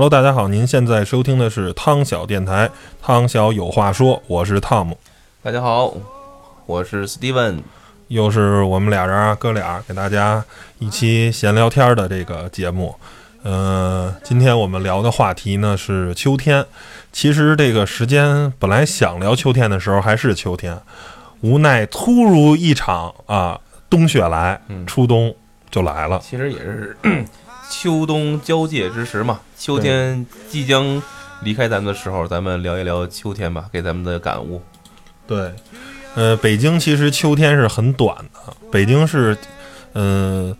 Hello，大家好，您现在收听的是汤小电台，汤小有话说，我是汤姆，大家好，我是 Steven。又是我们俩人啊，哥俩给大家一期闲聊天的这个节目。呃，今天我们聊的话题呢是秋天。其实这个时间本来想聊秋天的时候还是秋天，无奈突如一场啊冬雪来，嗯初冬就来了。其实也是 秋冬交界之时嘛，秋天即将离开咱们的时候，咱们聊一聊秋天吧，给咱们的感悟。对，呃，北京其实秋天是很短的。北京是，嗯、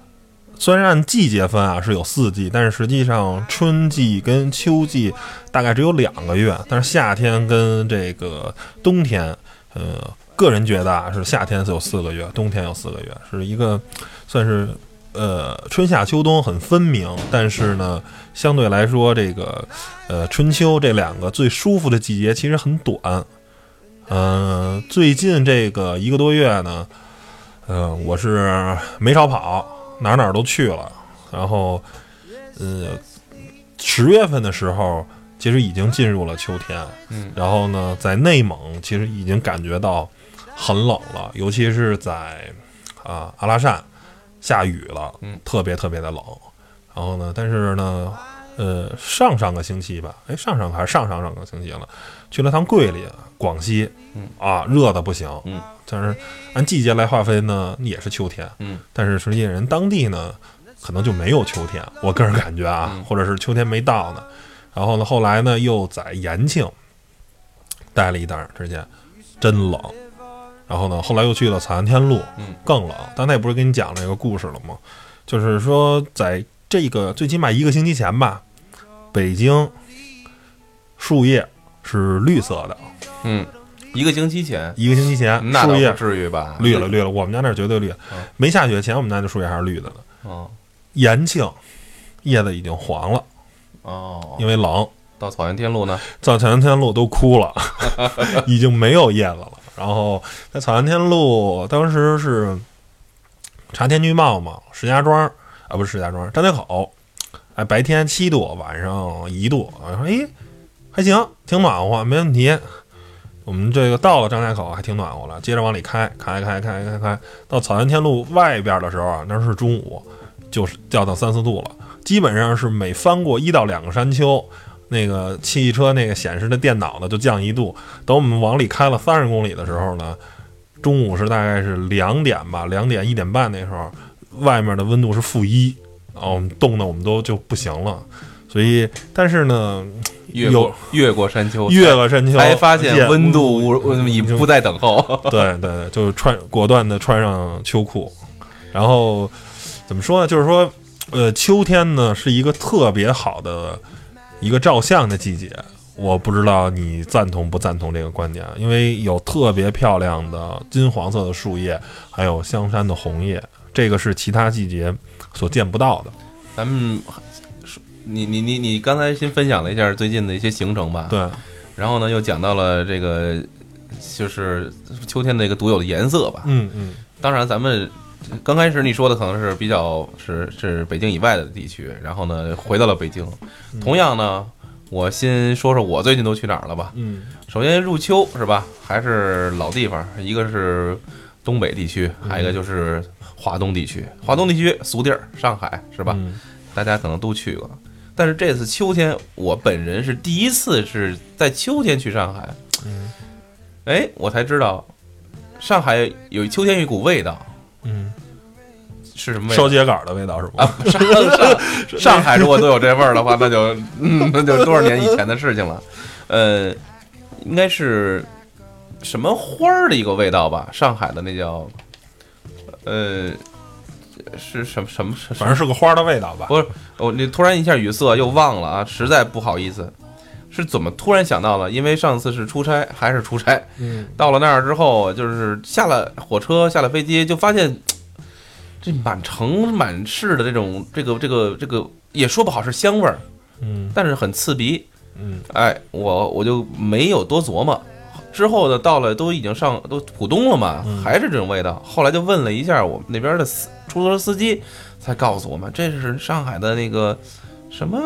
虽然按季节分啊是有四季，但是实际上春季跟秋季大概只有两个月。但是夏天跟这个冬天，呃，个人觉得啊是夏天是有四个月，冬天有四个月，是一个算是呃春夏秋冬很分明。但是呢，相对来说，这个呃春秋这两个最舒服的季节其实很短。嗯、最近这个一个多月呢，呃，我是没少跑，哪儿哪儿都去了。然后，呃，十月份的时候，其实已经进入了秋天。嗯，然后呢，在内蒙其实已经感觉到很冷了，尤其是在啊阿拉善下雨了，嗯，特别特别的冷。然后呢，但是呢，呃，上上个星期吧，哎，上上还是上上上个星期了，去了趟桂林，广西，嗯。啊，热的不行，嗯，但是按季节来划分呢，也是秋天，嗯，但是实际人当地呢，可能就没有秋天，我个人感觉啊，嗯。或者是秋天没到呢。然后呢，后来呢，又在延庆待了一段时间，真冷。然后呢，后来又去了草原天路，嗯，更冷。但那不是跟你讲了一个故事了吗？就是说，在这个最起码一个星期前吧，北京树叶是绿色的。嗯，一个星期前，一个星期前，那树叶至于吧？绿了，绿了。我们家那儿绝对绿嗯，没下雪前，我们家那树叶还是绿的呢。哦延庆叶子已经黄了，哦，因为冷。到草原天路呢？到草原天路都枯了，已经没有叶子了。然后在草原天路，当时是查天气预报嘛，石家庄啊，不是石家庄，张家口。哎，白天七度，晚上一度。我说，哎，还行，挺暖和，没问题。我们这个到了张家口还挺暖和了，接着往里开，开开开开开，到草原天路外边的时候啊，那是中午，就是掉到三四度了。基本上是每翻过一到两个山丘，那个汽车那个显示的电脑呢就降一度。等我们往里开了三十公里的时候呢，中午是大概是两点吧，两点一点半那时候，外面的温度是负一，然后我们冻得我们都就不行了。所以，但是呢，越过越过山丘，越过山丘，才发现温度无已不再等候。对对对，就穿果断的穿上秋裤，然后怎么说呢？就是说，呃，秋天呢是一个特别好的一个照相的季节。我不知道你赞同不赞同这个观点，因为有特别漂亮的金黄色的树叶，还有香山的红叶，这个是其他季节所见不到的。咱们你你你你刚才先分享了一下最近的一些行程吧，，对，然后呢又讲到了这个就是秋天的一个独有的颜色吧。嗯嗯，当然，咱们刚开始你说的可能是比较是是北京以外的地区，然后呢回到了北京。同样呢，我先说说我最近都去哪儿了吧。嗯首先入秋是吧，还是老地方，一个是东北地区，还有一个就是华东地区。华东地区俗地儿，上海是吧？嗯大家可能都去过。但是这次秋天，我本人是第一次是在秋天去上海，嗯哎，我才知道上海有秋天有一股味道，嗯，是什么味道烧？秸秆的味道是吗？啊，上上上海如果都有这味儿的话，那就嗯，那就多少年以前的事情了。呃，应该是什么花儿的一个味道吧？上海的那叫呃是什么什么什么？反正是个花的味道吧。不是我你突然一下语塞又忘了啊，实在不好意思。是怎么突然想到了？因为上次是出差，还是出差，嗯，到了那儿之后，就是下了火车，下了飞机，就发现这满城满市的这种这个这个这个也说不好是香味儿，嗯但是很刺鼻。嗯哎，我我就没有多琢磨。之后呢，到了都已经上都浦东了嘛，嗯还是这种味道。后来就问了一下我们那边的司出租车司机，才告诉我们这是上海的那个什么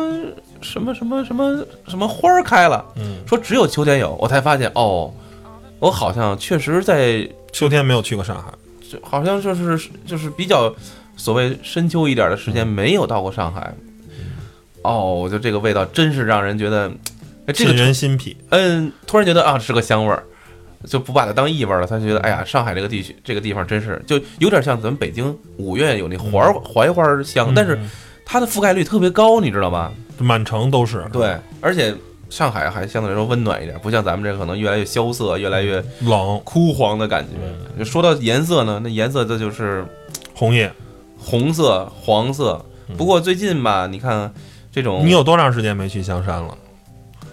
什么什么什么什么花儿开了，嗯，说只有秋天有。我才发现哦，我好像确实在秋天没有去过上海。就好像就是就是比较所谓深秋一点的时间没有到过上海。哦，我觉得这个味道真是让人觉得，哎，这沁个人心脾。嗯，突然觉得啊是个香味儿，就不把它当异味儿了。他就觉得哎呀，上海这个地区这个地方真是就有点像咱们北京五月有那槐槐花儿香，但是嗯它的覆盖率特别高，你知道吗？满城都是。对，而且上海还相对来说温暖一点，不像咱们这个可能越来越萧瑟，越来越冷枯黄的感觉。就说到颜色呢，那颜色这就是红叶。红色、黄色。嗯不过最近吧，你看这种，你有多长时间没去香山了？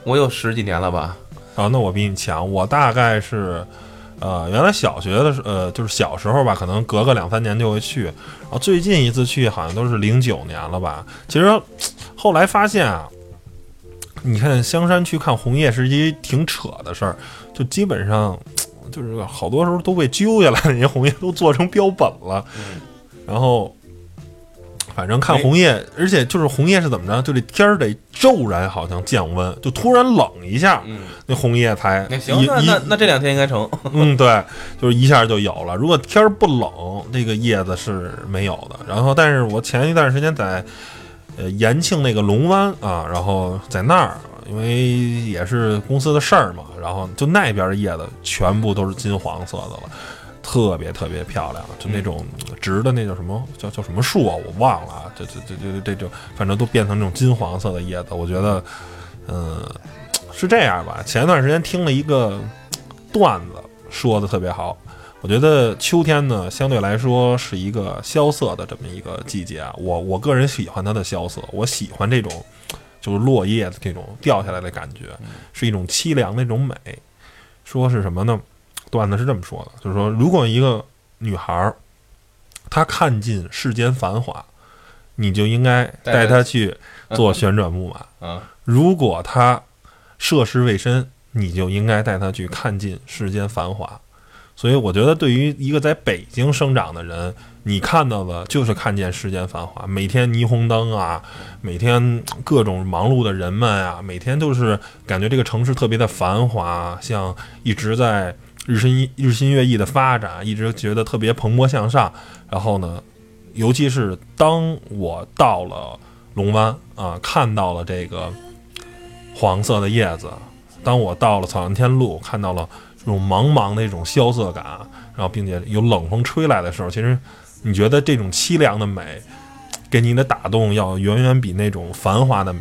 我有十几年了吧？啊，那我比你强。我大概是，呃，原来小学的时，呃，就是小时候吧，可能隔个两三年就会去。然后最近一次去好像都是零九年了吧。其实后来发现啊，你看香山去看红叶是一挺扯的事儿，就基本上 就是好多时候都被揪下来，那些红叶都做成标本了。然后。反正看红叶，而且就是红叶是怎么着？就这天儿得骤然好像降温，就突然冷一下，嗯，那红叶才那行，那那那这两天应该成。嗯，对，就是一下就有了。如果天儿不冷，这个叶子是没有的。然后，但是我前一段时间在呃延庆那个龙湾啊，然后在那儿，因为也是公司的事儿嘛，然后就那边的叶子全部都是金黄色的了。特别特别漂亮，就那种直的那叫什么叫叫什么树啊，我忘了啊，这这这这这就反正都变成那种金黄色的叶子，我觉得，嗯，是这样吧。前一段时间听了一个段子，说的特别好。我觉得秋天呢，相对来说是一个萧瑟的这么一个季节啊。我我个人喜欢它的萧瑟，我喜欢这种就是落叶的这种掉下来的感觉，是一种凄凉的那种美。说是什么呢？段子是这么说的，就是说，如果一个女孩儿她看尽世间繁华，你就应该带她去坐旋转木马。啊，如果她涉世未深，你就应该带她去看尽世间繁华。所以，我觉得对于一个在北京生长的人，你看到的就是看见世间繁华，每天霓虹灯啊，每天各种忙碌的人们啊，每天都是感觉这个城市特别的繁华，像一直在日新 日新月异的发展，一直觉得特别蓬勃向上。然后呢，尤其是当我到了龙湾啊，看到了这个黄色的叶子，当我到了草原天路，看到了这种茫茫的一种萧瑟感，然后并且有冷风吹来的时候，其实你觉得这种凄凉的美，给你的打动要远远比那种繁华的美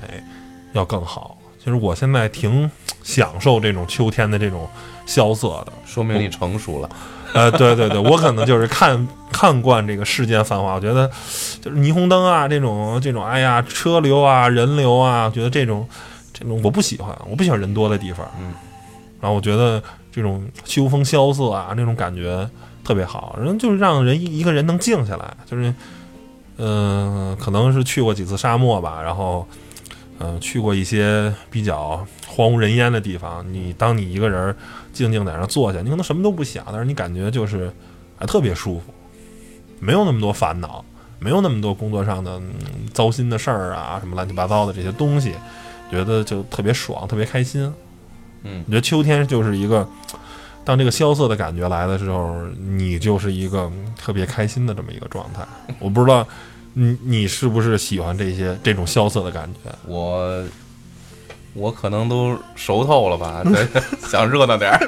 要更好。其实我现在挺享受这种秋天的这种萧瑟的。说明你成熟了。呃，对对对，我可能就是看看惯这个世间繁华，我觉得就是霓虹灯啊，这种这种，哎呀，车流啊，人流啊，觉得这种这种我不喜欢，我不喜欢人多的地方。嗯，然后我觉得这种秋风萧瑟啊，那种感觉特别好，人就是让人一个人能静下来，就是嗯、可能是去过几次沙漠吧，然后嗯、去过一些比较荒无人烟的地方，你当你一个人静静在那坐下，你可能什么都不想，但是你感觉就是啊特别舒服，没有那么多烦恼，没有那么多工作上的、糟心的事儿啊，什么乱七八糟的这些东西，觉得就特别爽，特别开心。嗯我觉得秋天就是一个，当这个萧瑟的感觉来的时候，你就是一个特别开心的这么一个状态。我不知道你你是不是喜欢这些这种萧瑟的感觉？我我可能都熟透了吧，对，想热闹点儿。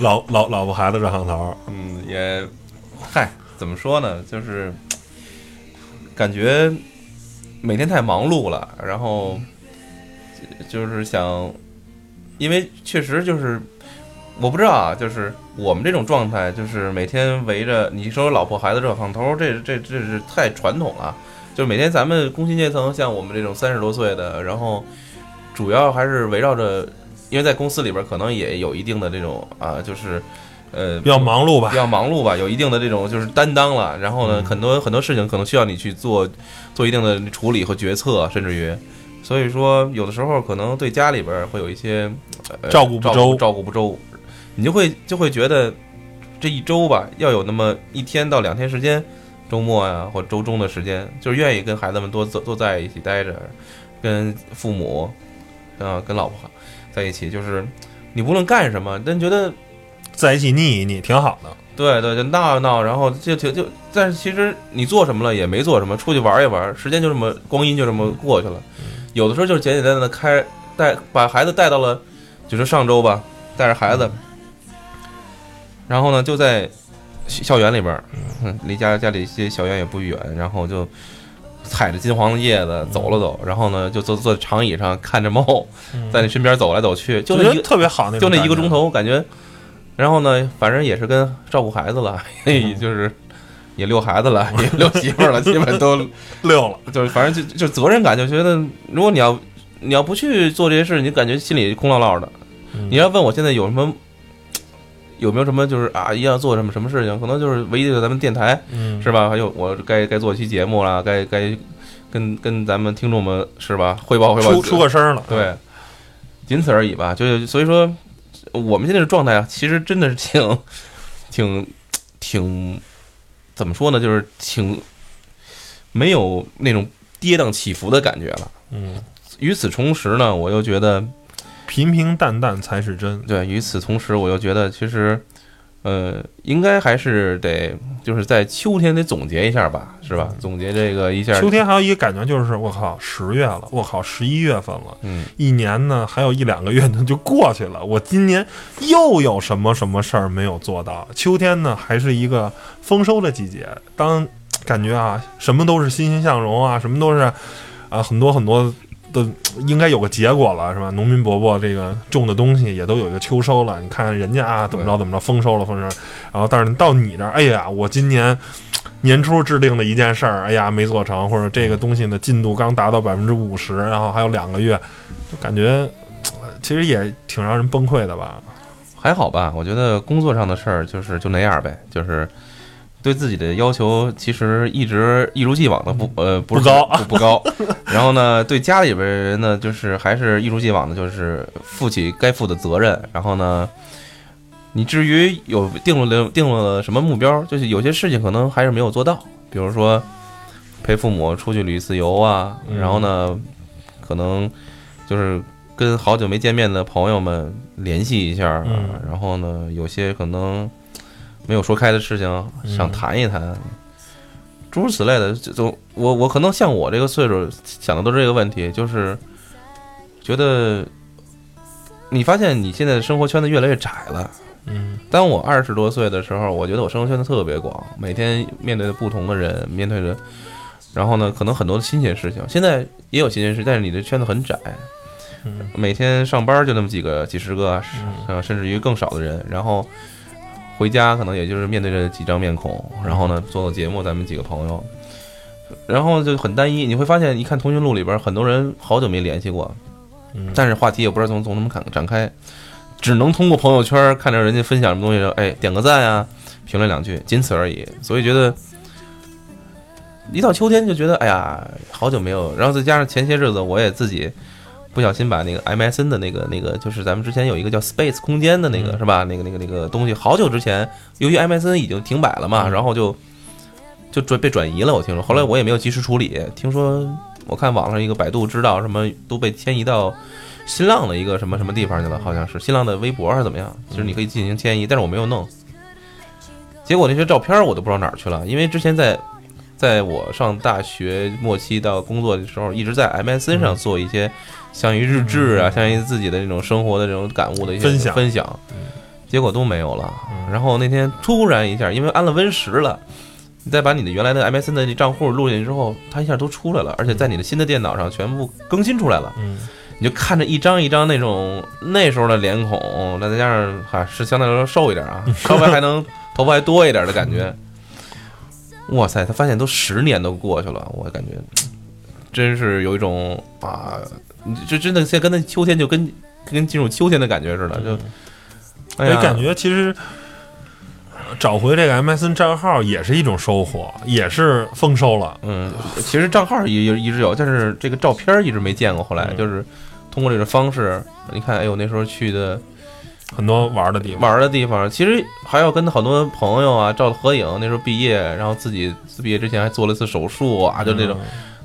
老老老婆孩子热炕头，嗯，也，嗨，怎么说呢？就是感觉每天太忙碌了，然后就是想，因为确实就是我不知道啊，就是我们这种状态，就是每天围着你说老婆孩子热炕头，这这这是太传统了。就是每天咱们工薪阶层，像我们这种三十多岁的，然后主要还是围绕着，因为在公司里边可能也有一定的这种啊，就是呃比较忙碌吧比？较忙碌吧，有一定的这种就是担当了。然后呢，嗯很多很多事情可能需要你去做做一定的处理和决策，甚至于，所以说有的时候可能对家里边会有一些、呃、照顾不周照顾不周，你就会就会觉得这一周吧，要有那么一天到两天时间，周末呀、或周中的时间，就是愿意跟孩子们多多多在一起待着，跟父母啊、跟老婆在一起，就是你无论干什么，但觉得在一起腻一腻挺好的。对对，就闹一闹，然后就就就，但是其实你做什么了也没做什么，出去玩一玩，时间就这么光阴就这么过去了。有的时候就是简简单单的开带把孩子带到了，就是上周吧，带着孩子，然后呢就在校校园里边离家家里一些校园也不远，然后就踩着金黄的叶子走了走，然后呢就坐坐在长椅上看着猫在你身边走来走去，就那一个特别好就那一个钟头，感觉，然后呢，反正也是跟照顾孩子了，嗯。就是也遛孩子了，也遛媳妇儿了，基本都 遛了。就是反正就就责任感，就觉得如果你要你要不去做这些事，你感觉心里空落落的。嗯你要问我现在有什么有没有什么就是啊一定要做什么什么事情，可能就是唯一的咱们电台嗯，是吧？还有我该该做一期节目了，该该跟跟咱们听众们是吧汇报汇报出出个声了。对，仅此而已吧。就是所以说，我们现在的状态啊，其实真的是挺、挺、挺，怎么说呢？就是挺没有那种跌宕起伏的感觉了。嗯，与此同时呢，我又觉得，平平淡淡才是真。对，与此同时，我又觉得，其实，呃，应该还是得，就是在秋天得总结一下吧，是吧？总结这个一下，秋天还有一个感觉就是，我靠，十月了，我靠，十一月份了，嗯，一年呢还有一两个月呢就过去了，我今年又有什么什么事儿没有做到？秋天呢还是一个丰收的季节，当感觉啊什么都是欣欣向荣啊，什么都是啊很多很多都应该有个结果了，是吧？农民伯伯这个种的东西也都有一个秋收了，你看人家啊怎么着怎么着丰收了丰收，然后但是到你这儿，哎呀，我今年。年初制定的一件事儿，哎呀没做成，或者这个东西的进度刚达到百分之五十，然后还有两个月，就感觉其实也挺让人崩溃的吧。还好吧，我觉得工作上的事儿就是就那样呗，就是对自己的要求其实一直一如既往的不呃不是不高不不高。然后呢，对家里边人呢，就是还是一如既往的，就是负起该负的责任。然后呢，你至于有定了定了什么目标，就是有些事情可能还是没有做到，比如说陪父母出去旅一次游啊，嗯然后呢，可能就是跟好久没见面的朋友们联系一下然后呢，有些可能没有说开的事情嗯想谈一谈，诸如此类的。就就我我可能像我这个岁数想的都是这个问题，就是觉得你发现你现在的生活圈子越来越窄了。嗯当我二十多岁的时候，我觉得我生活圈子特别广，每天面对着不同的人，面对着，然后呢，可能很多的新鲜事情。现在也有新鲜事，但是你的圈子很窄，嗯每天上班就那么几个、几十个，甚至于更少的人，然后回家可能也就是面对着几张面孔，然后呢做做节目，咱们几个朋友，然后就很单一。你会发现，一看通讯录里边，很多人好久没联系过，嗯，但是话题也不知道从从怎么展展开，只能通过朋友圈看着人家分享什么东西，哎，点个赞啊，评论两句，仅此而已。所以觉得一到秋天就觉得，哎呀，好久没有，然后再加上前些日子我也自己不小心把那个 MSN 的那个那个，就是咱们之前有一个叫 Space 空间的那个、嗯是吧？那个那个那个东西，好久之前，由于 MSN 已经停摆了嘛，嗯然后就就转被转移了。我听说，后来我也没有及时处理。听说我看网上一个百度知道什么都被迁移到新浪的一个什么什么地方去了，好像是新浪的微博还是怎么样？其实你可以进行迁移，但是我没有弄。结果那些照片我都不知道哪儿去了，因为之前在在我上大学末期到工作的时候，一直在 MSN 上做一些相于日志啊，像于自己的这种生活的这种感悟的一些分享分享，结果都没有了。然后那天突然一下，因为安了 Win 十了。你再把你的原来的 MSN 的账户录进去之后，它一下都出来了，而且在你的新的电脑上全部更新出来了。嗯，你就看着一张一张那种那时候的脸孔，那再加上哈是相对来说瘦一点啊，稍微还能头发还多一点的感觉。哇塞，他发现都十年都过去了，我感觉真是有一种啊，你就真的现在跟那秋天就跟跟进入秋天的感觉似的，就哎呀，感觉其实呃找回这个 MSN 账号也是一种收获，也是丰收了。嗯，其实账号也也一直有，但是这个照片一直没见过。后来嗯就是通过这种方式，你看，哎呦，那时候去的很多玩的地方，玩的地方，其实还要跟好多朋友啊照了合影。那时候毕业，然后自己毕业之前还做了一次手术啊，就那种。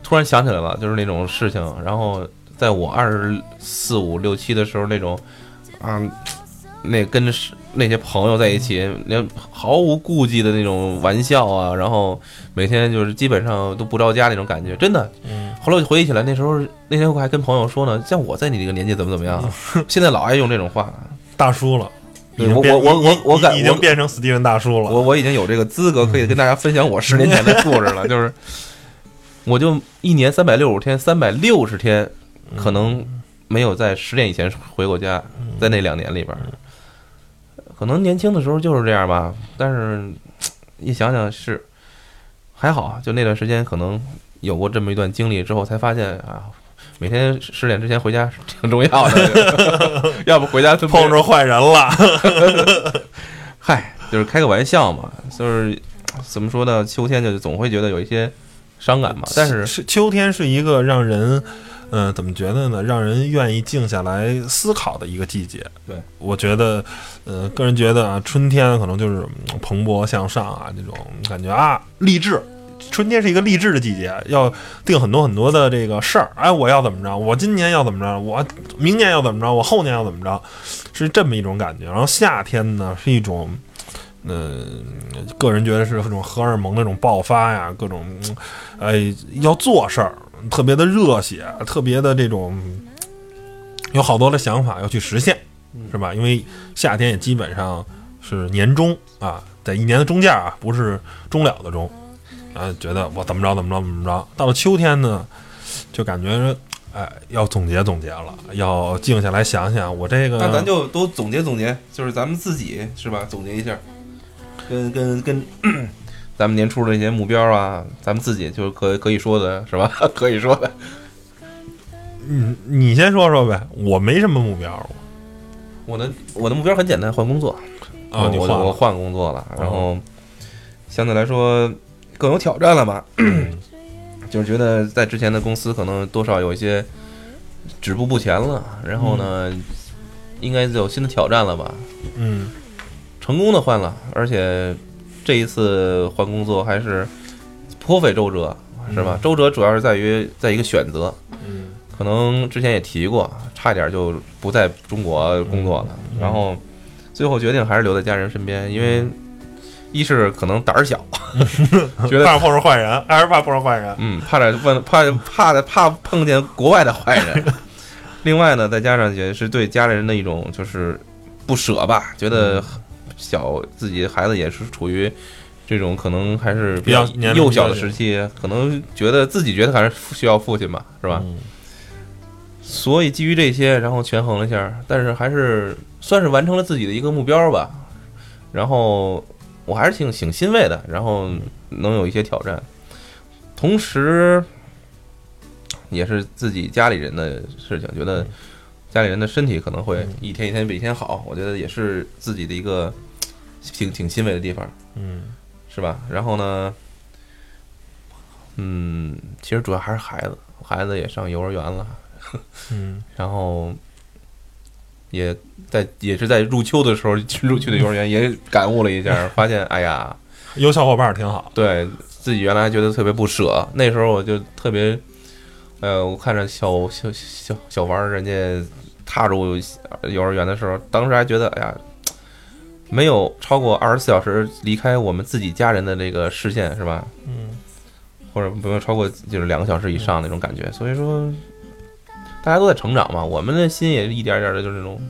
突然想起来了，就是那种事情。然后在我二十四五六七的时候，那种啊，那跟是那些朋友在一起，连毫无顾忌的那种玩笑啊，然后每天就是基本上都不着家那种感觉，真的。嗯，后来我就回忆起来，那时候那天我还跟朋友说呢，像我在你这个年纪怎么怎么样，现在老爱用这种话。大叔了，已对经变我我我我感已经变成史蒂文大叔了。我我已经有这个资格可以跟大家分享我十年前的故事了，就是我就一年三百六十五天，三百六十天，可能没有在十点以前回过家，在那两年里边儿，可能年轻的时候就是这样吧，但是一想想是还好啊，就那段时间可能有过这么一段经历之后，才发现啊。每天十点之前回家是挺重要的，要不回家就碰着坏人了。嗨，就是开个玩笑嘛，就是怎么说呢？秋天就总会觉得有一些伤感嘛，但是是秋天是一个让人，呃，怎么觉得呢？让人愿意静下来思考的一个季节。对，我觉得，呃，个人觉得啊，春天可能就是嗯蓬勃向上啊，这种感觉啊，励志。春天是一个励志的季节，要定很多很多的这个事儿。哎，我要怎么着？我今年要怎么着？我明年要怎么着？我后年要怎么着？是这么一种感觉。然后夏天呢，是一种，嗯、个人觉得是这种荷尔蒙的那种爆发呀，各种，嗯哎，要做事儿，特别的热血，特别的这种，有好多的想法要去实现，是吧？因为夏天也基本上是年终啊，在一年的中间啊，不是终了的终，啊，觉得我怎么着怎么着怎么着。到了秋天呢，就感觉哎，要总结总结了，要静下来想想，我这个那咱就都总结总结，就是咱们自己是吧？总结一下，跟跟跟咱们年初的一些目标啊，咱们自己就是可可以说的是吧？可以说的。嗯，你先说说呗，我没什么目标我的我的目标很简单，换工作。啊，我我换工作了，然后相对来说更有挑战了吧？就是觉得在之前的公司可能多少有一些止步不前了，然后呢，应该有新的挑战了吧？嗯成功的换了，而且这一次换工作还是颇费周折，是吧？周折主要是在于在一个选择，嗯。可能之前也提过，差一点就不在中国工作了，嗯。然后最后决定还是留在家人身边，因为一是可能胆儿小，觉得怕碰上坏人，二是怕碰上坏人。嗯怕点问怕怕的怕碰见国外的坏人，另外呢，再加上也是对家里人的一种就是不舍吧，觉得小自己孩子也是处于。这种可能还是比较幼小的时期，可能觉得自己觉得还是需要父亲吧，是吧？嗯所以基于这些，然后权衡了一下，但是还是算是完成了自己的一个目标吧。然后我还是挺挺欣慰的，然后能有一些挑战，同时也是自己家里人的事情，觉得家里人的身体可能会一天一天比一天好，我觉得也是自己的一个挺挺欣慰的地方。嗯是吧？然后呢，嗯，其实主要还是孩子，孩子也上幼儿园了，嗯 然后也在也是在入秋的时候入去的幼儿园，也感悟了一下，发现哎呀，有小伙伴儿挺好。对自己原来觉得特别不舍，那时候我就特别，呃，我看着小小小小王儿人家踏入幼儿园的时候，当时还觉得哎呀。没有超过二十四小时离开我们自己家人的这个视线，是吧？嗯或者不用超过就是两个小时以上那种感觉。所以说，大家都在成长嘛，我们的心也一点一点的，就是这种，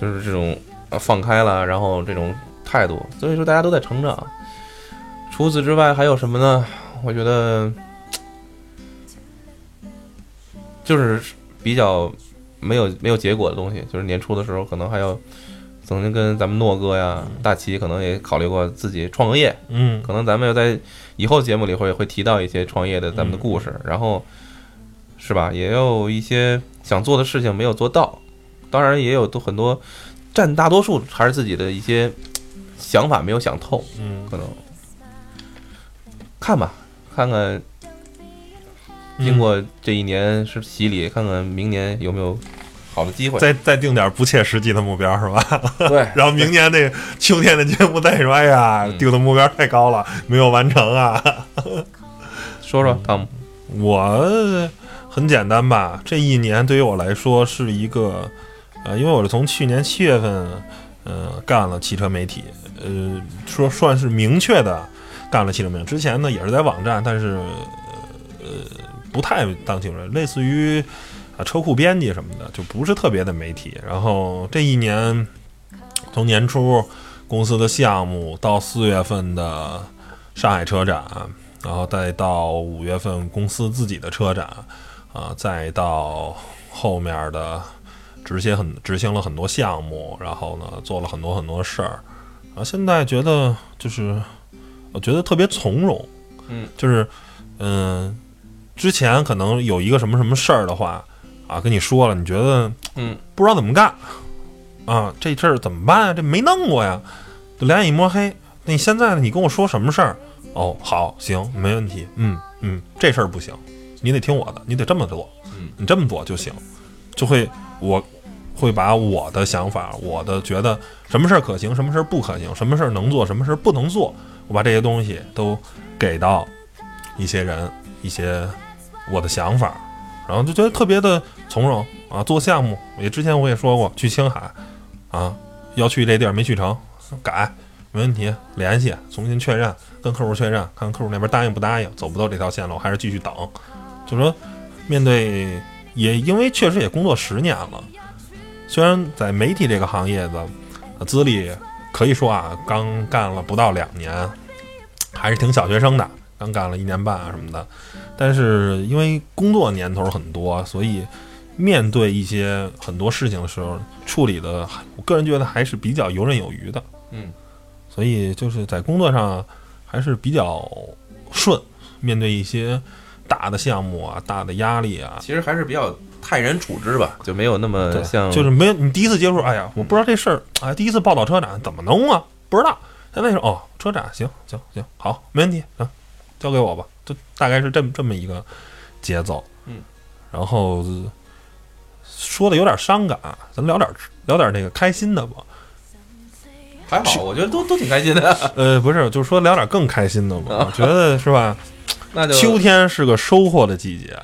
就是这种呃放开了，然后这种态度。所以说，大家都在成长。除此之外还有什么呢？我觉得就是比较没有没有结果的东西，就是年初的时候可能还要曾经跟咱们诺哥呀、大齐可能也考虑过自己创个业，嗯。可能咱们要在以后节目里会会提到一些创业的咱们的故事，然后是吧？也有一些想做的事情没有做到，当然也有都很多占大多数还是自己的一些想法没有想透，嗯，可能看吧，看看经过这一年是洗礼，看看明年有没有好的机会。再再定点不切实际的目标是吧？对，然后明年那秋天的节目再说，哎呀，嗯定的目标太高了，没有完成啊。说说汤姆，我很简单吧，这一年对于我来说是一个，呃，因为我是从去年七月份，呃，干了汽车媒体，呃，说算是明确的干了汽车媒体。之前呢也是在网站，但是呃不太当清楚，类似于啊车库编辑什么的，就不是特别的媒体。然后这一年从年初公司的项目到四月份的上海车展。然后再到五月份公司自己的车展，啊、再到后面的执行很执行了很多项目，然后呢做了很多很多事儿，然后现在觉得就是我觉得特别从容，嗯，就是嗯、之前可能有一个什么什么事儿的话啊跟你说了，你觉得嗯不知道怎么干啊，这事儿怎么办啊？这没弄过呀，就两眼一抹黑。那你现在呢？你跟我说什么事儿？哦，好，行，没问题。嗯嗯，这事儿不行，你得听我的，你得这么做，嗯你这么做就行，就会我会把我的想法，我的觉得什么事儿可行，什么事儿不可行，什么事儿能做，什么事儿不能做，我把这些东西都给到一些人，一些我的想法，然后就觉得特别的从容啊。做项目也之前我也说过，去青海啊，要去这地儿没去成，改没问题，联系重新确认，跟客户确认，看客户那边答应不答应，走不走这条线路，还是继续等。就说面对也因为确实也工作十年了，虽然在媒体这个行业的资历可以说啊，刚干了不到两年，还是挺小学生的，刚干了一年半啊什么的。但是因为工作年头很多，所以面对一些很多事情的时候，处理的我个人觉得还是比较游刃有余的。嗯，所以就是在工作上还是比较顺，面对一些大的项目啊、大的压力啊，其实还是比较泰然处之吧，就没有那么，像就是没有你第一次接触，哎呀，我不知道这事儿，哎，第一次报道车展怎么弄啊？不知道。现在是哦，车展行行行，好，没问题，行，交给我吧，就大概是这么这么一个节奏。嗯，然后说的有点伤感，咱聊点聊点那个开心的吧。还好，我觉得都都挺开心的。呃，不是，就是说聊点更开心的吧。我觉得是吧？那就秋天是个收获的季节，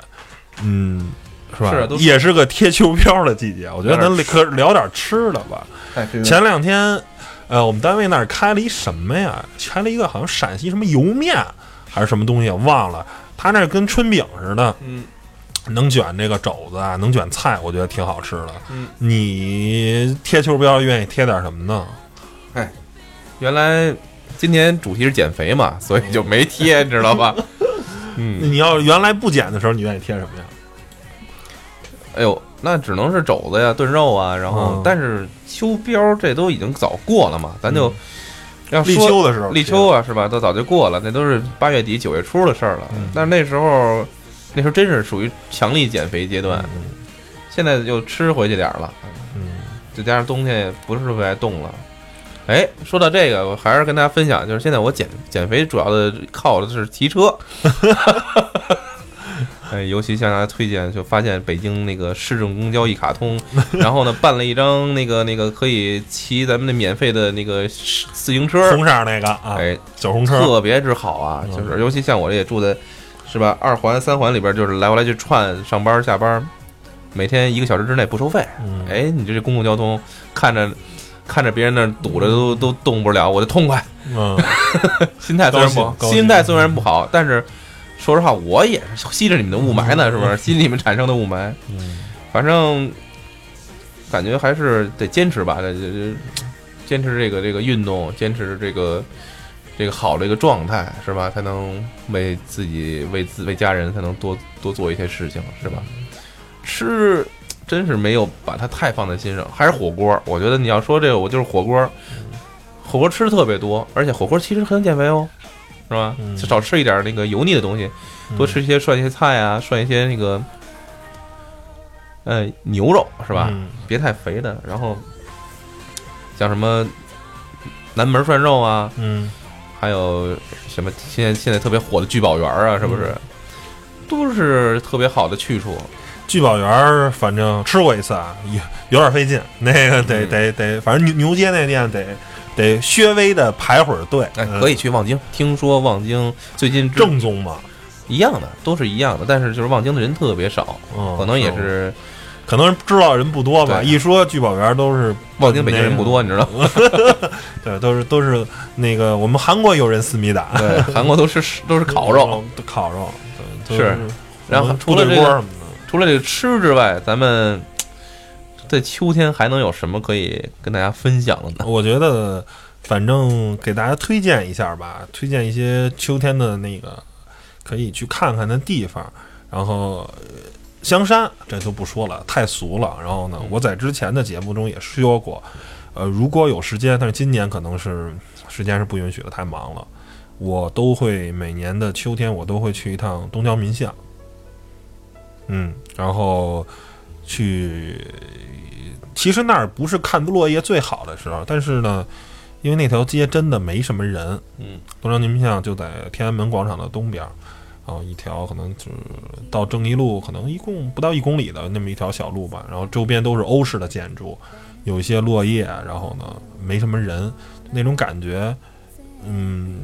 嗯，是吧？也是个贴秋膘的季节。我觉得咱可聊点吃的吧。前两天，呃，我们单位那儿开了一什么呀？开了一个好像陕西什么油面还是什么东西，我忘了。他那跟春饼似的，嗯能卷这个肘子啊，能卷菜，我觉得挺好吃的。嗯，你贴秋膘愿意贴点什么呢？哎原来今年主题是减肥嘛，所以就没贴，你知道吧？嗯，你要原来不减的时候，你愿意贴什么呀？哎呦，那只能是肘子呀、炖肉啊，然后、嗯但是秋膘这都已经早过了嘛，咱就要立秋的时候，立秋啊，是吧？都早就过了，那都是八月底九月初的事儿了。嗯但是那时候，那时候真是属于强力减肥阶段，嗯现在就吃回去点儿了，嗯再加上冬天也不是特别爱动了。哎，说到这个，我还是跟大家分享，就是现在我减减肥主要的靠的是骑车。哎，尤其向大家推荐，就发现北京那个市政公交一卡通，然后呢办了一张那个那个可以骑咱们的免费的那个自行车，红色儿那个啊，哎，小红车，特别之好啊！嗯就是尤其像我这也住在是吧二环三环里边，就是来回来去串上班下班，每天一个小时之内不收费。嗯，哎，你这这公共交通看着看着别人那堵着都都动不了，我就痛快。嗯，心态虽然不好，心态虽然不好，但是说实话，我也是吸着你们的雾霾呢，是不是？吸你们产生的雾霾，嗯，反正感觉还是得坚持吧，这这这坚持这个这个运动，坚持这个这个好的一个状态，是吧？才能为自己、为自、为家人，才能多多做一些事情，是吧？吃真是没有把它太放在心上，还是火锅。我觉得你要说这个，我就是火锅，火锅吃的特别多，而且火锅其实很减肥哦，是吧？嗯就少吃一点那个油腻的东西，多吃一些涮一些菜啊，涮一些那个呃牛肉，是吧？嗯别太肥的。然后像什么南门涮肉啊，嗯，还有什么现在现在特别火的聚宝园啊，是不是？都是特别好的去处。聚宝园儿反正吃过一次啊，有有点费劲，那个得嗯得得，反正牛牛街那店得得略微的排会儿队，哎，嗯可以去望京。听说望京最近正宗嘛，一样的，都是一样的，但是就是望京的人特别少，嗯，可能也是可能知道人不多吧。一说聚宝园都是望京北京人不多，你知道吗？对，都是都是那个我们韩国有人思密达，对，韩国都是都是烤肉。，烤肉，是然后除了这除了这个吃之外，咱们在秋天还能有什么可以跟大家分享的呢？我觉得反正给大家推荐一下吧，推荐一些秋天的那个可以去看看的地方，然后。呃香山这就不说了，太俗了。然后呢，我在之前的节目中也说过，呃，如果有时间，但是今年可能是时间是不允许的，太忙了。我都会每年的秋天，我都会去一趟东郊民巷，嗯，然后去。其实那儿不是看落叶最好的时候，但是呢，因为那条街真的没什么人。嗯，东郊民巷就在天安门广场的东边儿，然后一条可能就是到正义路，可能一共不到一公里的那么一条小路吧。然后周边都是欧式的建筑，有一些落叶，然后呢没什么人，那种感觉，嗯，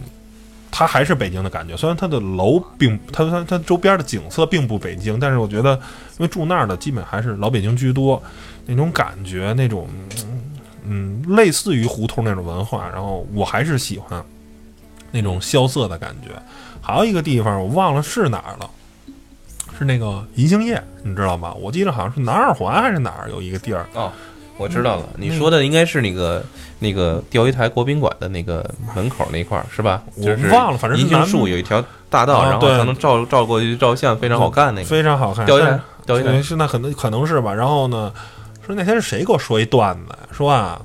它还是北京的感觉。虽然它的楼并它它它周边的景色并不北京，但是我觉得，因为住那儿的基本还是老北京居多，那种感觉，那种嗯，类似于胡同那种文化，然后我还是喜欢那种萧瑟的感觉。还有一个地方我忘了是哪儿了，是那个银杏叶，你知道吗？我记得好像是南二环还是哪儿有一个地儿，哦，我知道了，你说的应该是那个那个钓鱼台国宾馆的那个门口那块儿是吧？我忘了反正银杏树有一条大道，啊然后才能照照过去照相，非常好看那个非常好看。钓鱼台，钓鱼台对，是那可能可能是吧。然后呢，说那天是谁给我说一段子，说啊，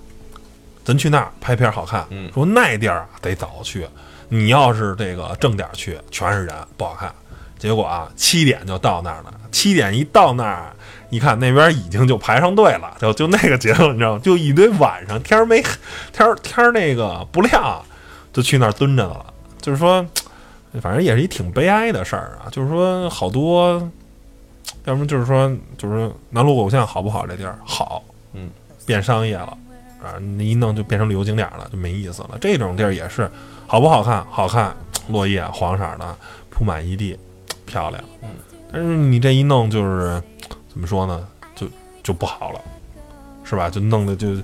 咱去那儿拍片儿好看，嗯说那地儿啊得早去，你要是这个正点儿去，全是人，不好看。结果啊，七点就到那儿了，七点一到那儿，一看那边已经就排上队了，就就那个节奏，你知道吗？就一堆晚上天儿没 天儿天儿那个不亮，就去那儿蹲着了。就是说，反正也是一挺悲哀的事儿啊。就是说，好多，要么就是说，就是说南锣鼓巷好不好？这地儿好，嗯，变商业了啊，你一弄就变成旅游景点了，就没意思了。这种地儿也是好不好看？好看，落叶黄色的铺满一地，漂亮。嗯，但是你这一弄就是怎么说呢？就就不好了，是吧？就弄得就。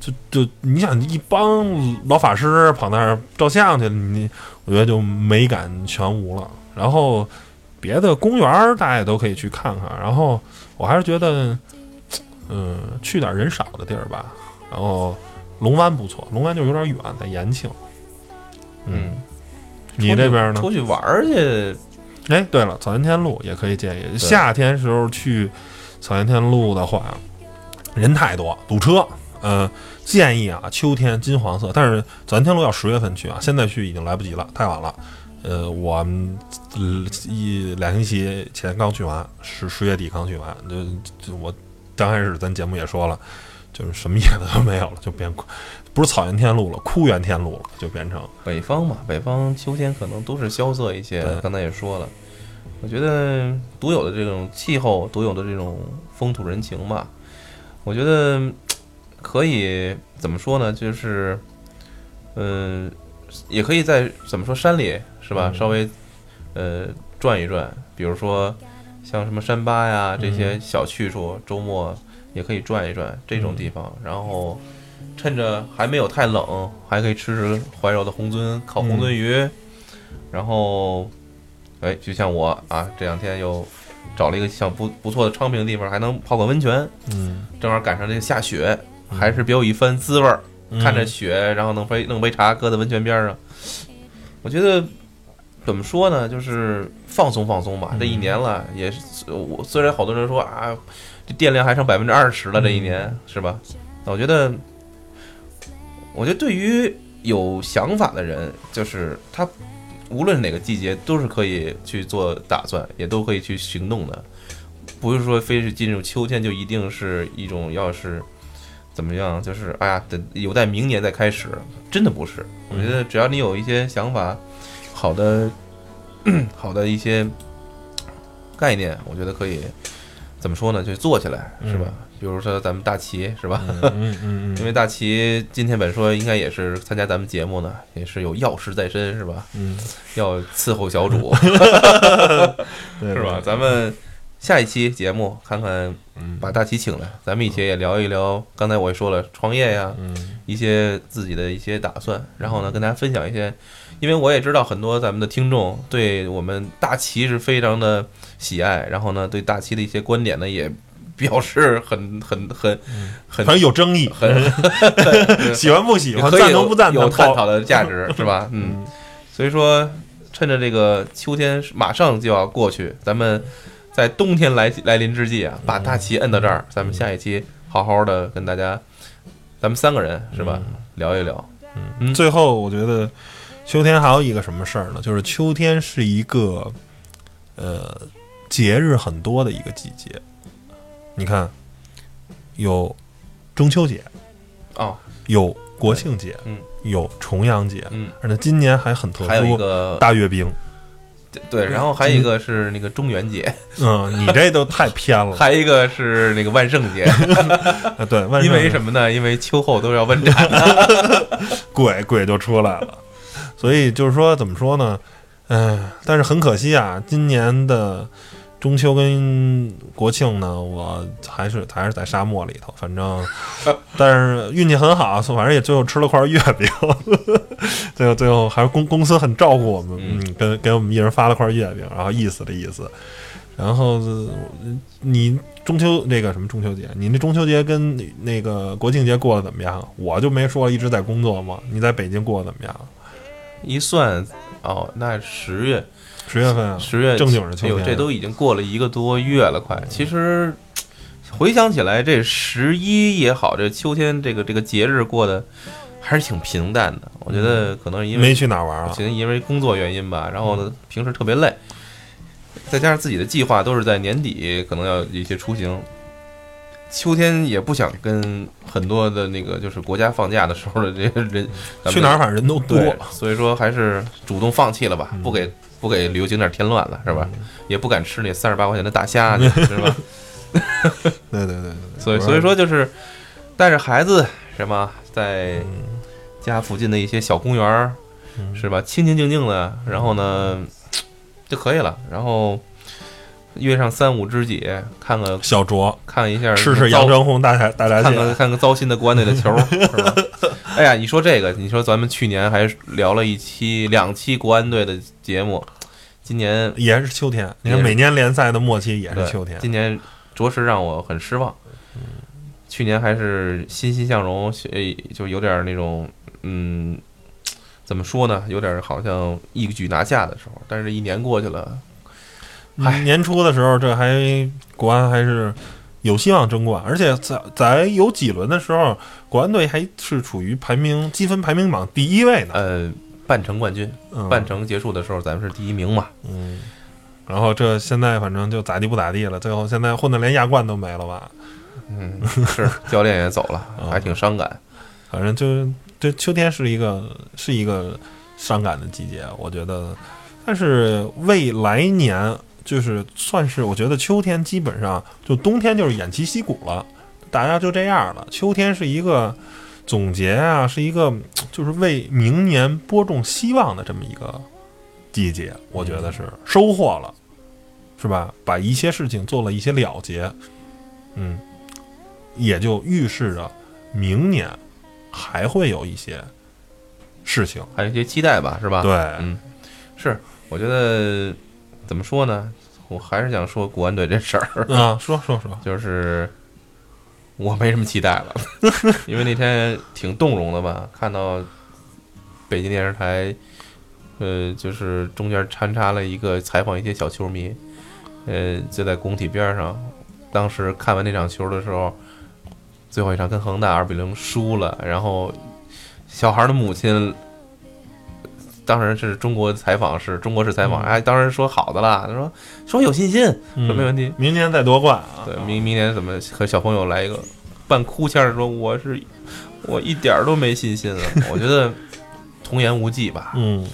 就就你想一帮老法师跑那儿照相去，你我觉得就美感全无了。然后别的公园大家也都可以去看看。然后我还是觉得，嗯，去点人少的地儿吧。然后龙湾不错，龙湾就有点远，在延庆。嗯，你这边呢？出去玩儿去，哎，对了，草原天路也可以建议。夏天时候去草原天路的话，人太多，堵车。呃，建议啊，秋天金黄色，但是草原天路要十月份去啊，现在去已经来不及了，太晚了。呃，我们呃一两星期前刚去完，十十月底刚去完，就就我刚开始咱节目也说了，就是什么叶子都没有了，就变不是草原天路了，枯原天路了，就变成北方嘛，北方秋天可能都是萧瑟一些。刚才也说了，我觉得独有的这种气候，独有的这种风土人情吧，我觉得可以怎么说呢？就是，嗯、也可以在怎么说山里是吧？嗯稍微呃转一转，比如说像什么山巴呀这些嗯小去处，周末也可以转一转这种地方，嗯然后趁着还没有太冷，还可以吃吃怀柔的红鳟烤红鳟鱼，然后哎，就像我啊，这两天又找了一个像不不错的昌平的地方，还能泡个温泉，嗯，正好赶上这个下雪，还是别有一番滋味儿。看着雪，然后弄杯弄杯茶，搁在温泉边上，我觉得怎么说呢，就是放松放松吧。这一年了，也是我虽然好多人说啊，这电量还剩百分之二十了，这一年是吧？那我觉得，我觉得对于有想法的人，就是他无论哪个季节都是可以去做打算，也都可以去行动的，不是说非是进入秋天就一定是一种要是。怎么样？就是哎呀，等有待明年再开始，真的不是。我觉得只要你有一些想法，好的，好的一些概念，我觉得可以怎么说呢？就做起来，是吧？比如说咱们大齐，是吧？嗯嗯嗯，因为大齐今天本说应该也是参加咱们节目呢，也是有要事在身，是吧？嗯，要伺候小主，是吧？咱们。下一期节目，看看把大齐请来，咱们一起也聊一聊。刚才我也说了，创业呀，一些自己的一些打算，然后呢，跟大家分享一些。因为我也知道很多咱们的听众对我们大齐是非常的喜爱，然后呢，对大齐的一些观点呢，也表示很很很很有争议，很喜欢不喜欢，赞同不赞同，有探讨的价值，是吧？嗯，所以说，趁着这个秋天马上就要过去，咱们。在冬天来来临之际啊，把大旗摁到这儿，咱们下一期好好的跟大家，咱们三个人是吧，聊一聊。嗯，最后我觉得秋天还有一个什么事儿呢？就是秋天是一个呃节日很多的一个季节。你看，有中秋节，哦，有国庆节，嗯，有重阳节，嗯，而且今年还很特殊，还有一个大阅兵。对，然后还有一个是那个中元节，嗯，你这都太偏了。还有一个是那个万圣节 对，万因为什么呢？因为秋后都要问斩，鬼鬼就出来了。所以就是说，怎么说呢？嗯，但是很可惜啊，今年的。中秋跟国庆呢，我还是还是在沙漠里头，反正，但是运气很好，反正也最后吃了块月饼，最后最后还是公公司很照顾我们，嗯，给给我们一人发了块月饼，然后意思的意思。然后你中秋那个什么中秋节，你那中秋节跟那个国庆节过得怎么样？我就没说一直在工作嘛，你在北京过得怎么样？一算哦，那十月。十月份啊，十月正经是秋天，这都已经过了一个多月了，快。其实回想起来，这十一也好，这秋天这个这个节日过得还是挺平淡的。我觉得可能因为没去哪玩啊，可能因为工作原因吧。然后呢，平时特别累，再加上自己的计划都是在年底，可能要一些出行。秋天也不想跟很多的那个就是国家放假的时候的这些人去哪儿，反正人都多，所以说还是主动放弃了吧，不给。不给旅游景点添乱了，是吧？也不敢吃那三十八块钱的大虾，是吧？对对对对。所以所以说就是带着孩子，什么在家附近的一些小公园是吧？清清静静的，然后呢就可以了。然后约上三五知己，看个小酌，看一下吃吃阳澄湖大闸大闸蟹，看看看个糟心的国安队的球，是吧？哎呀，你说这个，你说咱们去年还聊了一期、两期国安队的节目，今年也是秋天。你看，每年联赛的末期也是秋天。今年着实让我很失望。去年还是欣欣向荣，就有点那种，嗯，怎么说呢？有点好像一举拿下的时候。但是，一年过去了，年初的时候，这还国安还是。有希望争冠，而且在在有几轮的时候，国安队还是处于排名积分排名榜第一位呢。呃，半程冠军，半程结束的时候，咱们是第一名嘛。嗯。然后这现在反正就咋地不咋地了，最后现在混的连亚冠都没了吧？嗯，是教练也走了，还挺伤感。反正就这秋天是一个是一个伤感的季节，我觉得。但是未来年。就是算是，我觉得秋天基本上就冬天就是偃旗息鼓了，大家就这样了。秋天是一个总结啊，是一个就是为明年播种希望的这么一个季节，我觉得是收获了，是吧？把一些事情做了一些了结，嗯，也就预示着明年还会有一些事情，还有一些期待吧，是吧？对，嗯，是，我觉得。怎么说呢？我还是想说国安队这事儿，啊，说说说，就是我没什么期待了，因为那天挺动容的吧，看到北京电视台，呃，就是中间穿插了一个采访一些小球迷，呃，就在工体边上，当时看完那场球的时候，最后一场跟恒大二比零输了，然后小孩的母亲。当然是中国采访，是中国式采访。嗯哎，当然说好的啦，他说说有信心，说没问题。明年再夺冠啊！对，明明年怎么和小朋友来一个半哭腔儿说我是我一点儿都没信心了？我觉得童言无忌吧，嗯，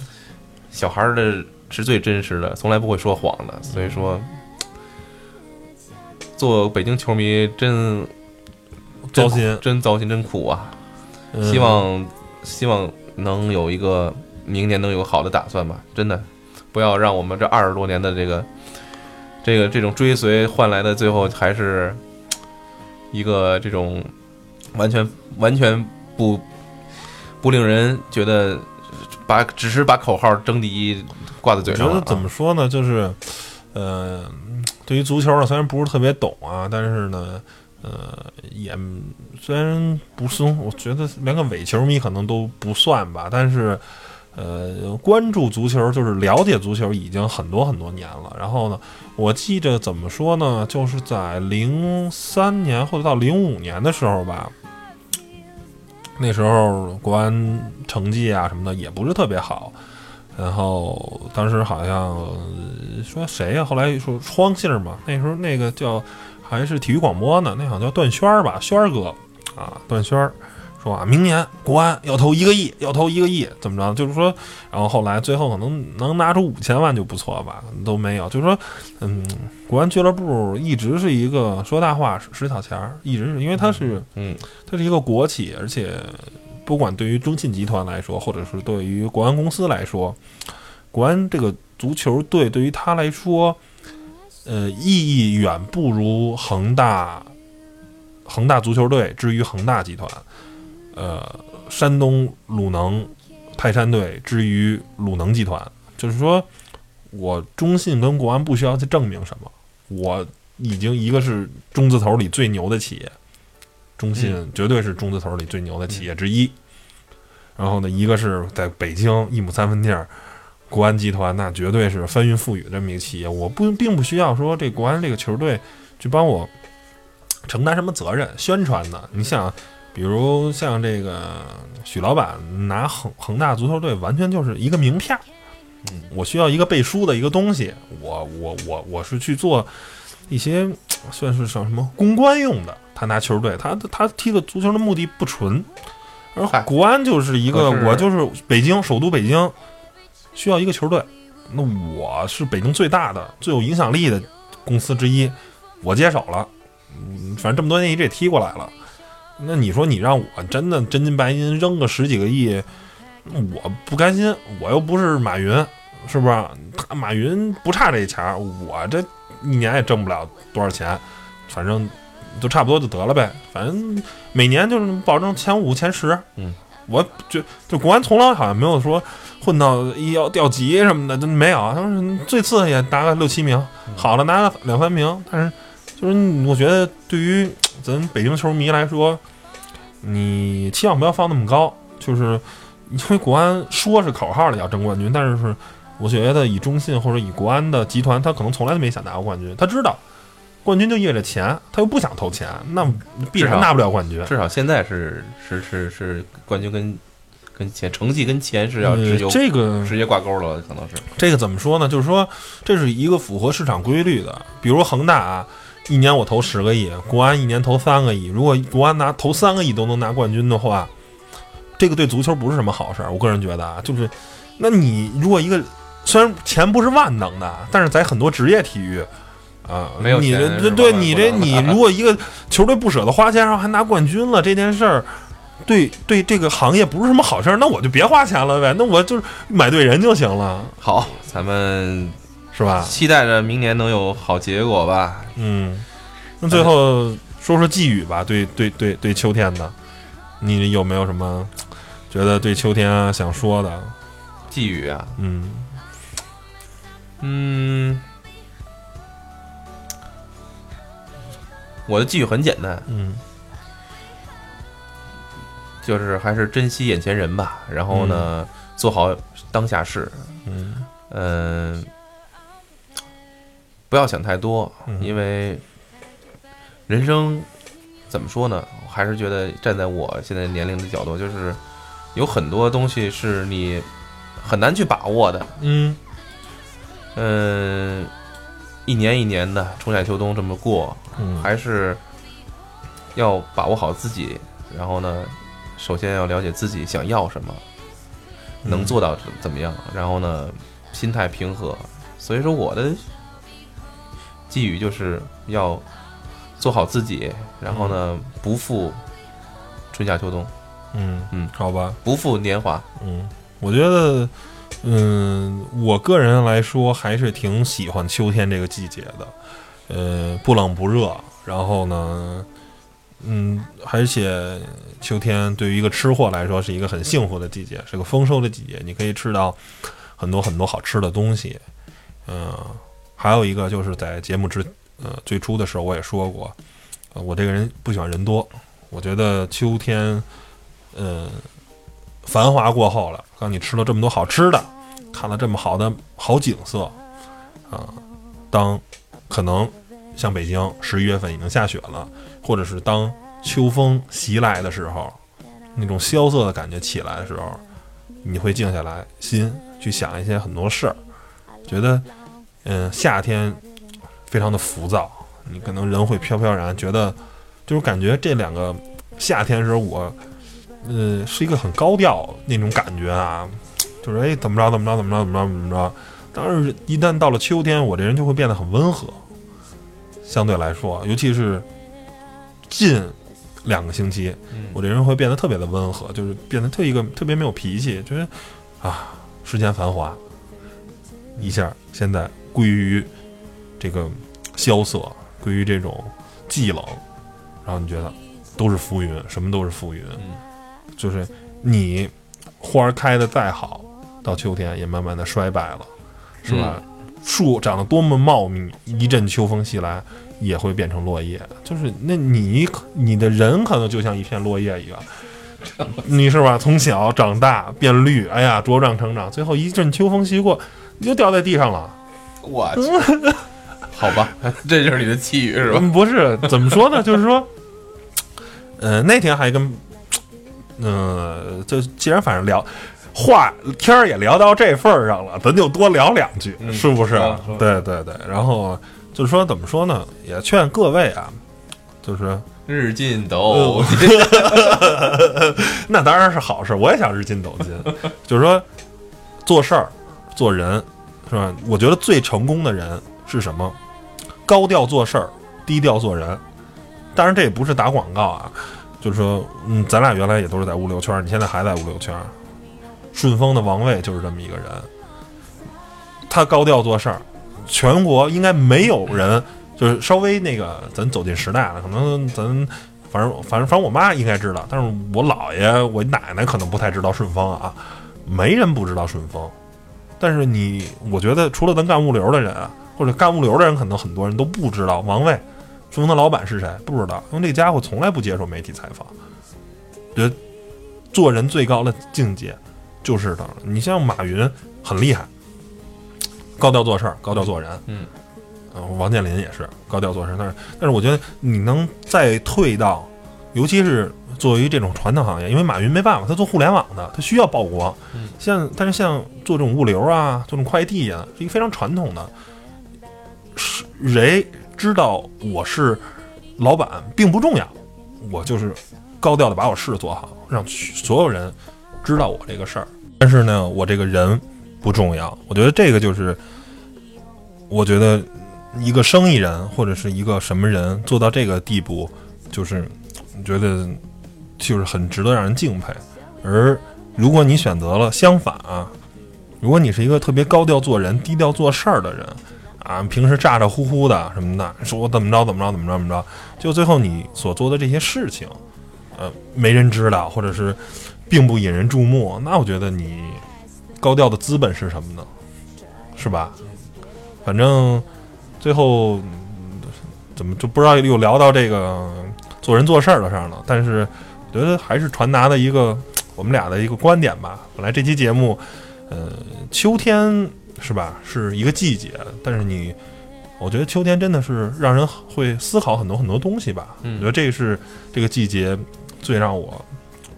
小孩儿的是最真实的，从来不会说谎的。所以说，做北京球迷真糟心。真糟心，真苦啊！嗯希望希望能有一个明年能有好的打算吧，真的不要让我们这二十多年的这个这个这种追随换来的最后还是一个这种完全完全不不令人觉得把只是把口号争第一挂在嘴上我、觉得怎么说呢，就是，呃，对于足球呢，虽然不是特别懂啊，但是呢，呃，也虽然不松，我觉得连个伪球迷可能都不算吧，但是。呃，关注足球就是了解足球已经很多很多年了。然后呢，我记着怎么说呢，就是在零三年或者到零五年的时候吧，那时候国安成绩啊什么的也不是特别好。然后当时好像说谁呀、后来说窗信儿嘛，那时候那个叫还是体育广播呢，那好像叫段轩儿吧，轩儿哥啊，段轩儿说啊，明年国安要投一个亿，要投一个亿，怎么着？就是说，然后后来最后可能能拿出五千万就不错吧，都没有。就是说，嗯，国安俱乐部一直是一个说大话使小钱儿，一直是因为它是嗯它是一个国企，而且不管对于中信集团来说，或者是对于国安公司来说，国安这个足球队对于他来说，呃，意义远不如恒大恒大足球队之于恒大集团，呃，山东鲁能泰山队之于鲁能集团。就是说，我中信跟国安不需要去证明什么，我已经一个是中字头里最牛的企业，中信绝对是中字头里最牛的企业之一。然后呢，一个是在北京一亩三分地儿，国安集团那绝对是翻云覆雨这么一个企业。我不并不需要说这国安这个球队去帮我承担什么责任宣传的。你想，比如像这个许老板拿恒恒大足球队，完全就是一个名片儿。嗯，我需要一个背书的一个东西，我我我我是去做一些 算是什么公关用的。他拿球队，他他踢的足球的目的不纯，而嗨国安就是一个我就是北京首都北京需要一个球队，那我是北京最大的、最有影响力的公司之一，我接手了。嗯，反正这么多年一直也踢过来了。那你说你让我真的真金白银扔个十几个亿，我不甘心。我又不是马云，是不是？他马云不差这钱儿，我这一年也挣不了多少钱，反正就差不多就得了呗。反正每年就是保证前五、前十。嗯，我就就国安从来好像没有说混到一要掉级什么的，都没有。他们最次也拿个六七名，好了拿个两三名，但是就是我觉得对于 咱北京球迷来说，你期望不要放那么高，就是因为国安说是口号里要争冠军，但是是我觉得以中信或者以国安的集团，他可能从来都没想拿过冠军，他知道冠军就意味着钱，他又不想投钱，那必然拿不了冠军。至少现在是是是是冠军跟跟钱成绩跟钱是要呃直接、这个直接挂钩了，可能是这个怎么说呢？就是说，这是一个符合市场规律的。比如恒大啊，一年我投十个亿，国安一年投三个亿。如果国安拿投三个亿都能拿冠军的话，这个对足球不是什么好事儿。我个人觉得啊，就是，那你如果一个虽然钱不是万能的，但是在很多职业体育。啊，没有你这对你这你如果一个球队不舍得花钱，然后还拿冠军了，这件事儿，对对这个行业不是什么好事儿，那我就别花钱了呗，那我就是买对人就行了，好，咱们是吧？期待着明年能有好结果吧。嗯，那最后说说寄语吧。对对对对，秋天的，你有没有什么觉得对秋天啊想说的寄语啊？嗯嗯，我的寄语很简单，嗯，就是还是珍惜眼前人吧。然后呢，做好当下事。嗯嗯。不要想太多，嗯因为人生怎么说呢？我还是觉得站在我现在年龄的角度，就是有很多东西是你很难去把握的。嗯嗯，一年一年的春夏秋冬这么过，嗯，还是要把握好自己。然后呢，首先要了解自己想要什么，能做到怎么样。然后呢，心态平和。所以说，我的寄语就是要做好自己，然后呢，不负春夏秋冬，嗯嗯。好吧，不负年华。嗯，我觉得，嗯，我个人来说还是挺喜欢秋天这个季节的，呃，不冷不热，然后呢，嗯，而且秋天对于一个吃货来说是一个很幸福的季节，是个丰收的季节，你可以吃到很多很多好吃的东西，嗯、还有一个就是在节目之呃最初的时候我也说过，呃，我这个人不喜欢人多，我觉得秋天，嗯、繁华过后了，让你吃了这么多好吃的，看了这么好的好景色，啊，当可能像北京十一月份已经下雪了，或者是当秋风袭来的时候，那种萧瑟的感觉起来的时候，你会静下来心去想一些很多事儿，觉得，嗯，夏天非常的浮躁，你可能人会飘飘然，觉得就是感觉这两个夏天时候我。呃，是一个很高调那种感觉啊，就是哎怎么着怎么着怎么着怎么着怎么着。但是，一旦到了秋天，我这人就会变得很温和，相对来说，尤其是近两个星期，我这人会变得特别的温和，就是变得特一个特别没有脾气，就是啊，世间繁华，一下现在归于这个萧瑟，归于这种寂冷，然后你觉得都是浮云，什么都是浮云，就是你花儿开的再好，到秋天也慢慢的衰败了，是吧？树长得多么茂密，一阵秋风袭来，也会变成落叶。就是那你你的人可能就像一片落叶一样，你是吧？从小长大变绿，哎呀，茁壮成长，最后一阵秋风袭过，你就掉在地上了。我去，好吧，这就是你的气语是吧？嗯，不是，怎么说呢？就是说，呃，那天还跟，嗯、就既然反正聊话天儿也聊到这份儿上了，咱就多聊两句，嗯是不是？对对对，然后就是说怎么说呢？也劝各位啊，就是日进斗金，那当然是好事，我也想日进斗金。就是说，做事儿、做人，是吧？我觉得最成功的人是什么？高调做事儿，低调做人。当然，这也不是打广告啊，就是说，嗯，咱俩原来也都是在物流圈，你现在还在物流圈。顺丰的王卫就是这么一个人，他高调做事儿，全国应该没有人，就是稍微那个，咱走进时代了，可能咱反正反正反正我妈应该知道，但是我姥爷我奶奶可能不太知道顺丰啊，没人不知道顺丰。但是你，我觉得除了咱干物流的人啊，或者干物流的人，可能很多人都不知道王卫，顺丰的老板是谁，不知道，因为这家伙从来不接受媒体采访。觉得做人最高的境界就是的，你像马云很厉害，高调做事儿，高调做人，嗯。呃，王健林也是高调做事，但是但是我觉得你能再退到，尤其是作为这种传统行业，因为马云没办法，他做互联网的，他需要曝光。嗯像但是像做这种物流啊，做这种快递啊，是一个非常传统的。是谁知道我是老板并不重要，我就是高调的把我事做好，让所有人知道我这个事儿。但是呢，我这个人不重要。我觉得这个就是，我觉得一个生意人或者是一个什么人做到这个地步，就是觉得就是很值得让人敬佩。而如果你选择了相反啊，如果你是一个特别高调做人、低调做事儿的人啊，平时咋咋呼呼的什么的，说我怎么着怎么着怎么着怎么着，就最后你所做的这些事情，呃，没人知道，或者是并不引人注目，那我觉得你高调的资本是什么呢？是吧？反正最后怎么就不知道又聊到这个做人做事儿的事儿了？但是觉得还是传达的一个 我们俩的一个观点吧。本来这期节目，呃，秋天是吧，是一个季节，但是你，我觉得秋天真的是让人会思考很多很多东西吧。嗯我觉得这是这个季节最让我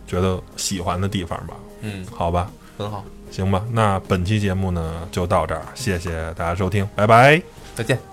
觉得喜欢的地方吧。嗯，好吧，很好，行吧，那本期节目呢就到这儿，谢谢大家收听，拜拜。再见。